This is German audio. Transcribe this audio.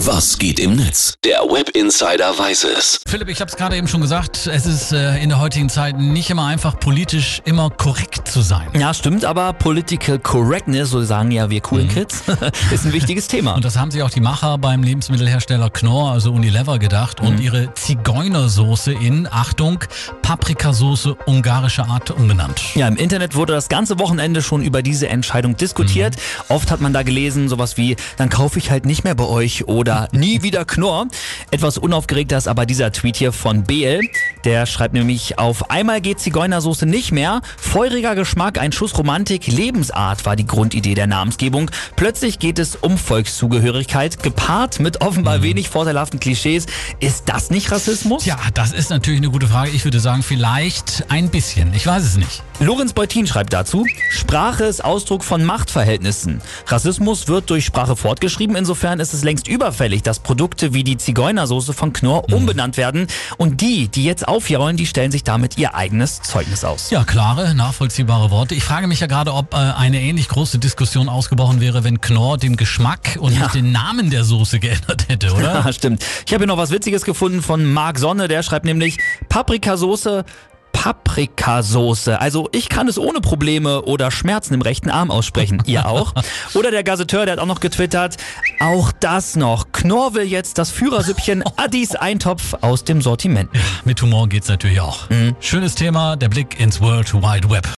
Was geht im Netz? Der Web Insider weiß es. Philipp, ich habe es gerade eben schon gesagt, es ist äh, in der heutigen Zeit nicht immer einfach politisch immer korrekt zu sein. Ja, stimmt, aber Political Correctness, so sagen ja wir coolen Kids, ist ein wichtiges Thema. Und das haben sich auch die Macher beim Lebensmittelhersteller Knorr, also Unilever, gedacht und ihre Zigeunersoße in, Achtung, Paprikasoße ungarischer Art umbenannt. Ja, im Internet wurde das ganze Wochenende schon über diese Entscheidung diskutiert. Oft hat man da gelesen, sowas wie, dann kaufe ich halt nicht mehr bei euch oder nie wieder Knorr. Etwas unaufgeregter ist aber dieser Tweet hier von Beel. Der schreibt nämlich, auf einmal geht Zigeunersoße nicht mehr. Feuriger Geschmack, ein Schuss Romantik, Lebensart war die Grundidee der Namensgebung. Plötzlich geht es um Volkszugehörigkeit, gepaart mit offenbar wenig vorteilhaften Klischees. Ist das nicht Rassismus? Ja, das ist natürlich eine gute Frage. Ich würde sagen, vielleicht ein bisschen. Ich weiß es nicht. Lorenz Beutin schreibt dazu, Sprache ist Ausdruck von Machtverhältnissen. Rassismus wird durch Sprache fortgeschrieben, insofern ist es längst überfällig, dass Produkte wie die Zigeunersoße von Knorr umbenannt werden. Und die, die jetzt aufjaulen, die stellen sich damit ihr eigenes Zeugnis aus. Ja, klare, nachvollziehbare Worte. Ich frage mich ja gerade, ob äh, eine ähnlich große Diskussion ausgebrochen wäre, wenn Knorr den Geschmack und Ja. nicht den Namen der Soße geändert hätte, oder? Ja, stimmt. Ich habe hier noch was Witziges gefunden von Marc Sonne, der schreibt nämlich Paprikasoße. Paprikasoße. Also ich kann es ohne Probleme oder Schmerzen im rechten Arm aussprechen. Ihr auch? Oder der Gazetteur, der hat auch noch getwittert. Auch das noch. Knorr will jetzt das Führersüppchen Addis Eintopf aus dem Sortiment. Mit Humor geht's natürlich auch. Schönes Thema, der Blick ins World Wide Web.